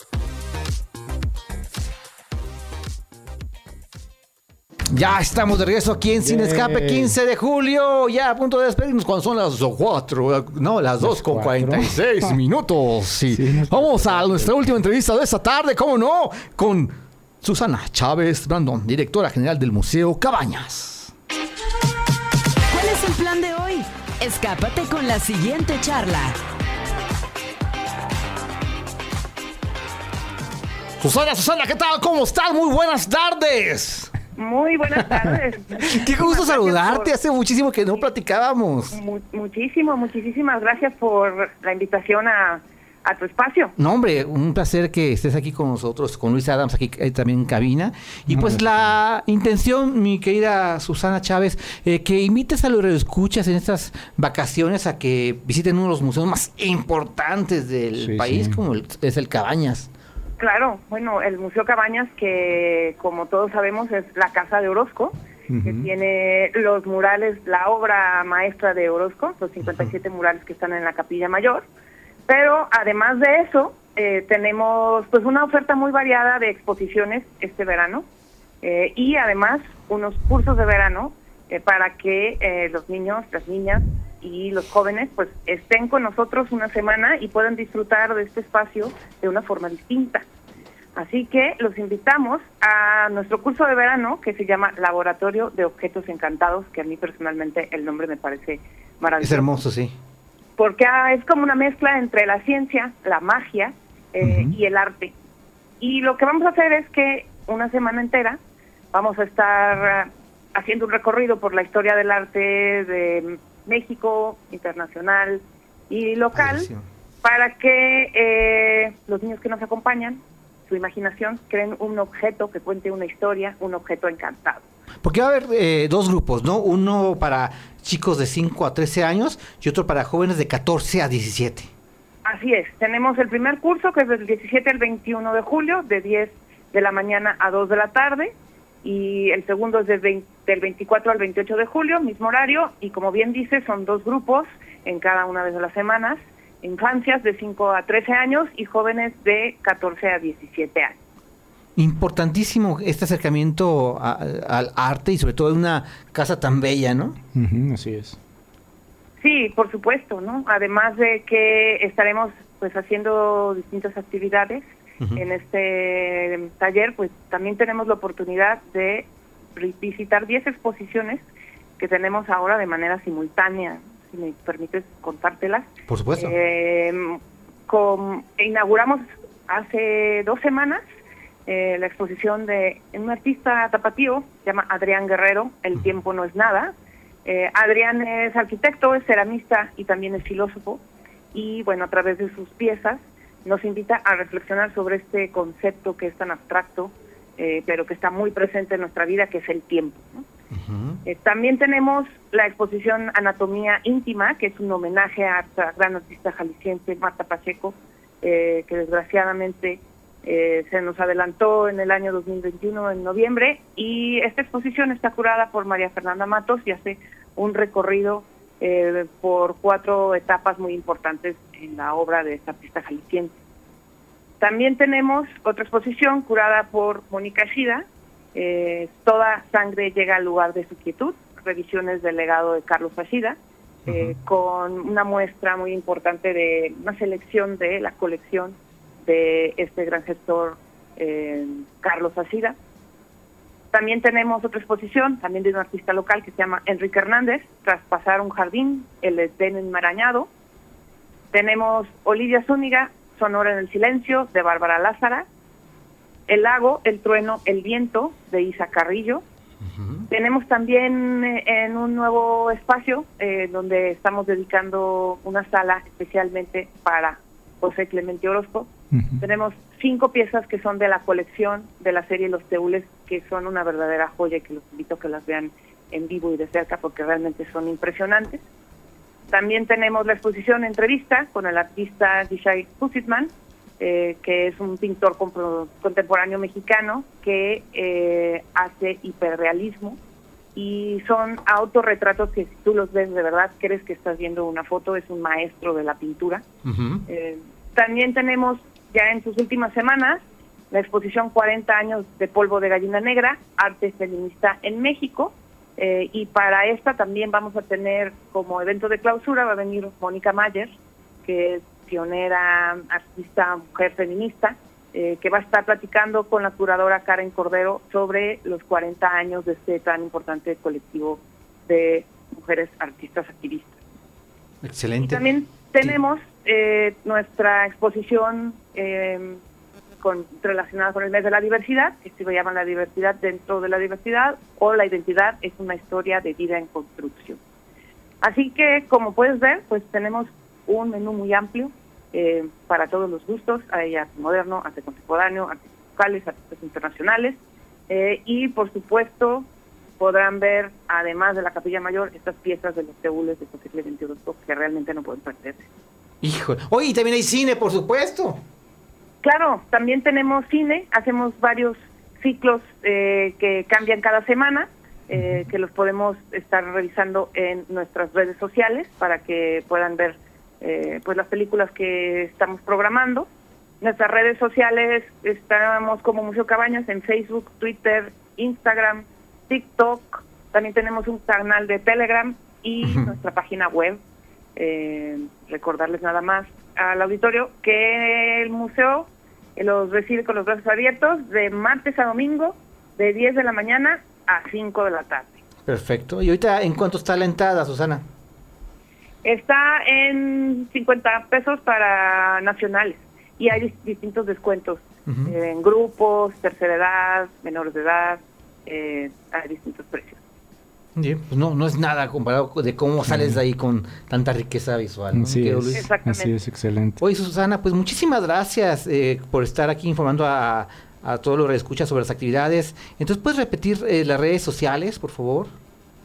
Ya estamos de regreso aquí en Sin. Escape, 15 de julio, ya a punto de despedirnos cuando son las 4, no, las 2 con cuatro. 46 (laughs) minutos. Sí. Vamos a nuestra última entrevista de esta tarde, ¿cómo no? Con Susana Chávez Brandon, directora general del Museo Cabañas. ¿Cuál es el plan de hoy? Escápate con la siguiente charla. Susana, Susana, ¿qué tal? ¿Cómo estás? Muy buenas tardes. Muy buenas tardes. (laughs) Qué gusto saludarte, por- hace muchísimo que no platicábamos. mu- muchísimo, muchísimas gracias por la invitación a, a tu espacio. No, hombre, un placer que estés aquí con nosotros, con Luis Adams aquí eh, también en cabina. Y pues la intención, mi querida Susana Chávez, eh, que invites a los escuchas en estas vacaciones a que visiten uno de los museos más importantes del Sí, país, sí. como el- es el Cabañas. Claro, bueno, el Museo Cabañas, que como todos sabemos es la casa de Orozco, que tiene los murales, la obra maestra de Orozco, los 57 murales que están en la Capilla Mayor. Pero además de eso, eh, tenemos pues una oferta muy variada de exposiciones este verano eh, y además unos cursos de verano eh, para que eh, los niños, las niñas y los jóvenes pues estén con nosotros una semana y puedan disfrutar de este espacio de una forma distinta. Así que los invitamos a nuestro curso de verano que se llama Laboratorio de Objetos Encantados, que a mí personalmente el nombre me parece Es maravilloso hermoso, sí. porque ah, es como una mezcla entre la ciencia, la magia eh, y el arte. Y lo que vamos a hacer es que una semana entera vamos a estar ah, haciendo un recorrido por la historia del arte de México, internacional y local, para que eh, los niños que nos acompañan, su imaginación, creen un objeto que cuente una historia, un objeto encantado. Porque va a haber eh, dos grupos, ¿no? Uno para chicos de 5 a 13 años y otro para jóvenes de 14 a 17. Así es, tenemos el primer curso que es del 17 al 21 de julio, de 10 de la mañana a 2 de la tarde, y el segundo es de 20 del 24 al 28 de julio, mismo horario, y como bien dice, son dos grupos en cada una de las semanas, infancias de 5 a 13 años y jóvenes de 14 a 17 años. Importantísimo este acercamiento a- al arte y sobre todo en una casa tan bella, ¿no? Ujú, así es. Sí, por supuesto, ¿no? Además de que estaremos pues haciendo distintas actividades en este taller, pues también tenemos la oportunidad de visitar 10 exposiciones que tenemos ahora de manera simultánea, si me permites contártelas. Por supuesto. Eh, con- inauguramos hace dos semanas eh, la exposición de un artista tapatío, se llama Adrián Guerrero, El tiempo no es nada. Eh, Adrián es arquitecto, es ceramista y también es filósofo. Y bueno, a través de sus piezas nos invita a reflexionar sobre este concepto que es tan abstracto, eh, pero que está muy presente en nuestra vida, que es el tiempo. ¿no? Eh, también tenemos la exposición Anatomía Íntima, que es un homenaje a esta gran artista jalisciense, Marta Pacheco, eh, que desgraciadamente eh, se nos adelantó en el año 2021, en noviembre, y esta exposición está curada por María Fernanda Matos y hace un recorrido eh, por cuatro etapas muy importantes en la obra de esta artista jalisciense. También tenemos otra exposición curada por Mónica Shida, eh, Toda sangre llega al lugar de su quietud, revisiones del legado de Carlos Ashida, eh, con una muestra muy importante de una selección de la colección de este gran gestor eh, Carlos Ashida. También tenemos otra exposición, también de un artista local que se llama Enrique Hernández, Traspasar un jardín, el Edén enmarañado. Tenemos Olivia Zúñiga, Sonora en el silencio, de Bárbara Lázara. El lago, el trueno, el viento, de Isa Carrillo. Tenemos también eh, en un nuevo espacio eh, donde estamos dedicando una sala especialmente para José Clemente Orozco. Tenemos cinco piezas que son de la colección de la serie Los Teules, que son una verdadera joya y que los invito a que las vean en vivo y de cerca porque realmente son impresionantes. También tenemos la exposición entrevista con el artista Dishai Husitman, eh, que es un pintor contemporáneo mexicano que eh, hace hiperrealismo y son autorretratos que si tú los ves de verdad crees que estás viendo una foto, es un maestro de la pintura. Eh, también tenemos ya en sus últimas semanas la exposición 40 años de polvo de gallina negra, arte feminista en México. Eh, y para esta también vamos a tener como evento de clausura, va a venir Mónica Mayer, que es pionera, artista, mujer feminista, eh, que va a estar platicando con la curadora Karen Cordero sobre los 40 años de este tan importante colectivo de mujeres artistas activistas. Excelente. También tenemos eh, nuestra exposición eh, con, relacionada con el mes de la diversidad, que se llama La diversidad dentro de la diversidad, o La identidad es una historia de vida en construcción. Así que, como puedes ver, pues tenemos un menú muy amplio eh, para todos los gustos. Hay arte moderno, arte contemporáneo, artes locales, artistas internacionales. eh, y, por supuesto, podrán ver, además de la Capilla Mayor, estas piezas de los teules de José Clemente Orozco que realmente no pueden perderse. Hijo. Oye, también hay cine, por supuesto. Claro, también tenemos cine, hacemos varios ciclos eh, que cambian cada semana, eh, que los podemos estar revisando en nuestras redes sociales para que puedan ver eh, pues las películas que estamos programando. Nuestras redes sociales estamos como Museo Cabañas en Facebook, Twitter, Instagram, TikTok. También tenemos un canal de Telegram y nuestra página web. Eh, recordarles nada más al auditorio que el museo eh, los recibe con los brazos abiertos de martes a domingo de 10 de la mañana a 5 de la tarde. Perfecto. Y ahorita, ¿en cuánto está la entrada, Susana? Está en 50 pesos para nacionales y hay dis- distintos descuentos eh, en grupos, tercera edad, menores de edad, eh, hay distintos precios. Sí, pues no, no es nada comparado con- de cómo sales de ahí con tanta riqueza visual. ¿no? Querido es, Luis. Exactamente. así es, excelente. Oye, Susana, pues muchísimas gracias eh, por estar aquí informando a, a todos los que escuchan sobre las actividades. Entonces, ¿puedes repetir eh, las redes sociales, por favor?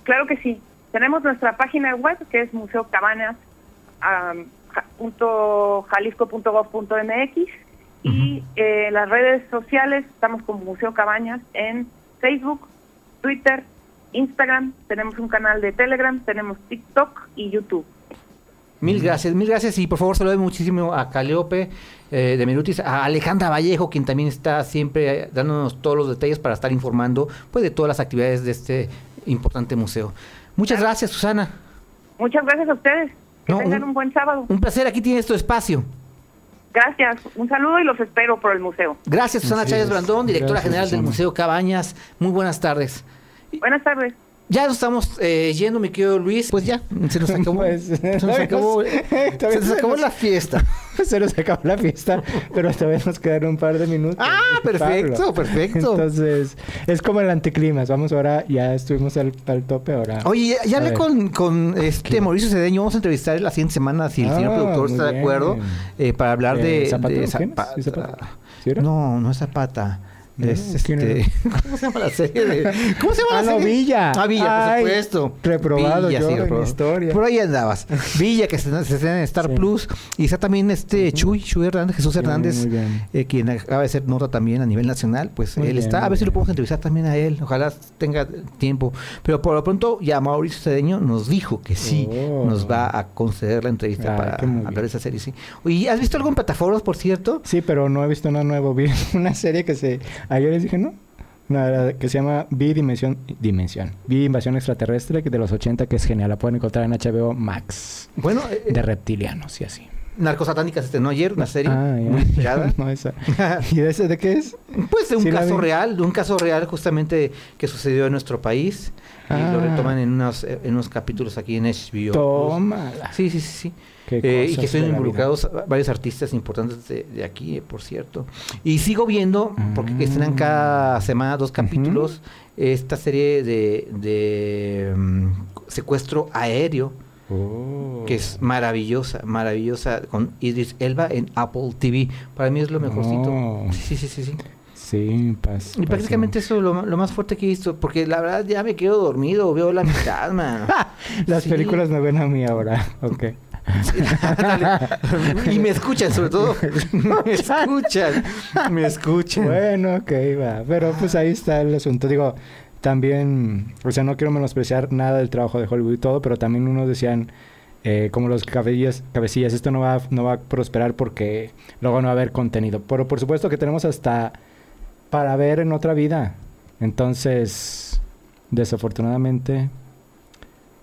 Claro que sí. Tenemos nuestra página web que es museocabanas am, ja- punto jalisco.gov.mx y eh, las redes sociales estamos como Museo Cabañas en Facebook, Twitter, Instagram, tenemos un canal de Telegram, tenemos TikTok y YouTube. Mil gracias, mil gracias y por favor saludos muchísimo a Caleope eh, de Minutis, a Alejandra Vallejo, quien también está siempre eh, dándonos todos los detalles para estar informando pues de todas las actividades de este importante museo. Muchas gracias, Susana. Muchas gracias a ustedes. Que No, tengan un- un buen sábado. Un placer, aquí tienes tu espacio. Gracias. Un saludo y los espero por el museo. Gracias, Susana Chávez. Brandón, directora Gracias, general del. Museo Cabañas. Muy buenas tardes. Buenas tardes. Ya nos estamos eh, yendo, mi querido Luis. Pues ya, se nos acabó. (laughs) Pues, se nos acabó, se todavía nos se acabó la fiesta. (laughs) Se nos acabó la fiesta, pero todavía nos quedaron un par de minutos. Ah, perfecto, Pablo. perfecto. Entonces, es como el anticlimas. Vamos ahora, ya estuvimos al, al tope ahora. Oye, ya, ya hablé con, con este Mauricio Cedeño. Vamos a entrevistar la siguiente semana si el señor Ah, productor está de acuerdo eh, para hablar de, Eh, ¿Zapata? de. Zapata. ¿Sí, Zapata? ¿Sí era? No, no es Zapata. No, Es, ¿quién este? (laughs) ¿Cómo se llama la serie? de- (laughs) ¿Cómo se llama Ah, la no, serie? Villa. Ah, Villa, Ay, por supuesto. reprobado yo en reprobado. historia. Por ahí andabas. (laughs) Villa, que se, estrena en Star Sí. Plus. Y está también este Chuy, Chuy Hernández, Jesús Hernández, eh, quien acaba de ser nota también a nivel nacional. Pues Muy él bien, está. A ver si lo podemos entrevistar también a él. Ojalá tenga tiempo. Pero por lo pronto, ya Mauricio Cedeño nos dijo que sí Oh. nos va a conceder la entrevista Ay, para hablar de esa serie. Sí. Oye, ¿has visto algo en plataformas, por cierto? Sí, pero no he visto nada nuevo. Vi una serie que se... Ayer les dije, ¿no? Una que se llama Bidimensión... Dimensión. Invasión Extraterrestre, que de los 80, que es genial. La pueden encontrar en HBO Max. Bueno, eh, De reptilianos y así. Narcosatánica se estrenó ayer, una serie Ah, ya. muy esperada. (laughs) no, esa. (laughs) ¿Y de ese de qué es? Pues de un Sí caso real, de un caso real justamente que sucedió en nuestro país y lo Ah. retoman en unos, en unos capítulos aquí en HBO. Tómala. Sí, sí, sí, sí. Eh, y que están involucrados varios artistas importantes de, de aquí, eh, por cierto. Y sigo viendo, porque estrenan cada semana dos capítulos, esta serie de, de mm, secuestro aéreo, Oh. que es maravillosa, maravillosa, con Idris Elba en Apple TV. Para mí es lo mejorcito. Oh. Sí, sí, sí, sí. Sí, pas, Y prácticamente eso es lo, lo más fuerte que he visto, porque la verdad ya me quedo dormido, veo la mitad, man. (laughs) Las Sí. películas me ven a mí ahora. (laughs) Ok. y me escuchan, sobre todo. (laughs) me escuchan. Me escuchan. Bueno, ok, va. Pero pues ahí está el asunto. Digo, también, o sea, no quiero menospreciar nada del trabajo de Hollywood y todo, pero también unos decían, eh, como los cabecillas, cabecillas, esto no va, no va a prosperar porque luego no va a haber contenido. Pero por supuesto que tenemos hasta para ver en otra vida. Entonces, desafortunadamente,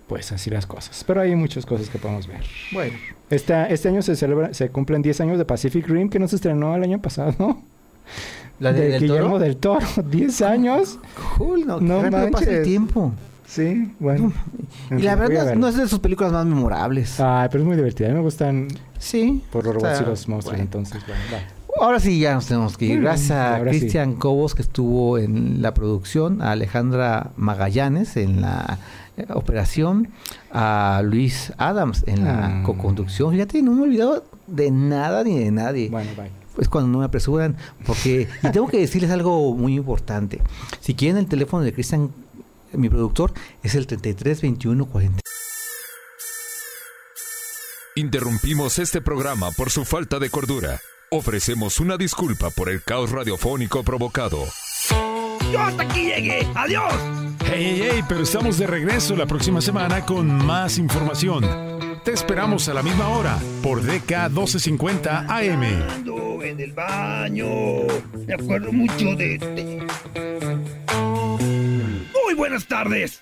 pues así las cosas. Pero hay muchas cosas que podemos ver. Bueno, Esta- este año se celebra, se cumplen 10 años de Pacific Rim, que no se estrenó el año pasado, ¿no? La de, de del Guillermo Toro. del Toro, (laughs) 10 años. Cool, no, No rápido pasa el tiempo. Sí, bueno. En Y la verdad no es, verlo. no es de sus películas más memorables. Ay, pero es muy divertida. A mí me gustan sí. por los o sea, robots y los monstruos, bueno. entonces, bueno, va. Ahora sí ya nos tenemos que ir. Gracias a sí. Cristian Cobos que estuvo en la producción, a Alejandra Magallanes en la eh, operación, a Luis Adams en la Mm. coconducción. Fíjate, no me he olvidado de nada ni de nadie. Bueno, bye. Es cuando no me apresuran, porque y tengo que decirles algo muy importante. Si quieren el teléfono de Cristian, mi productor, es el 33 21 40. Interrumpimos este programa por su falta de cordura. Ofrecemos una disculpa por el caos radiofónico provocado. Yo hasta aquí llegué. Adiós. Hey, hey, hey, pero estamos de regreso la próxima semana con más información. Te esperamos a la misma hora por DK 1250 AM. En el baño. Me acuerdo mucho de este. Muy buenas tardes.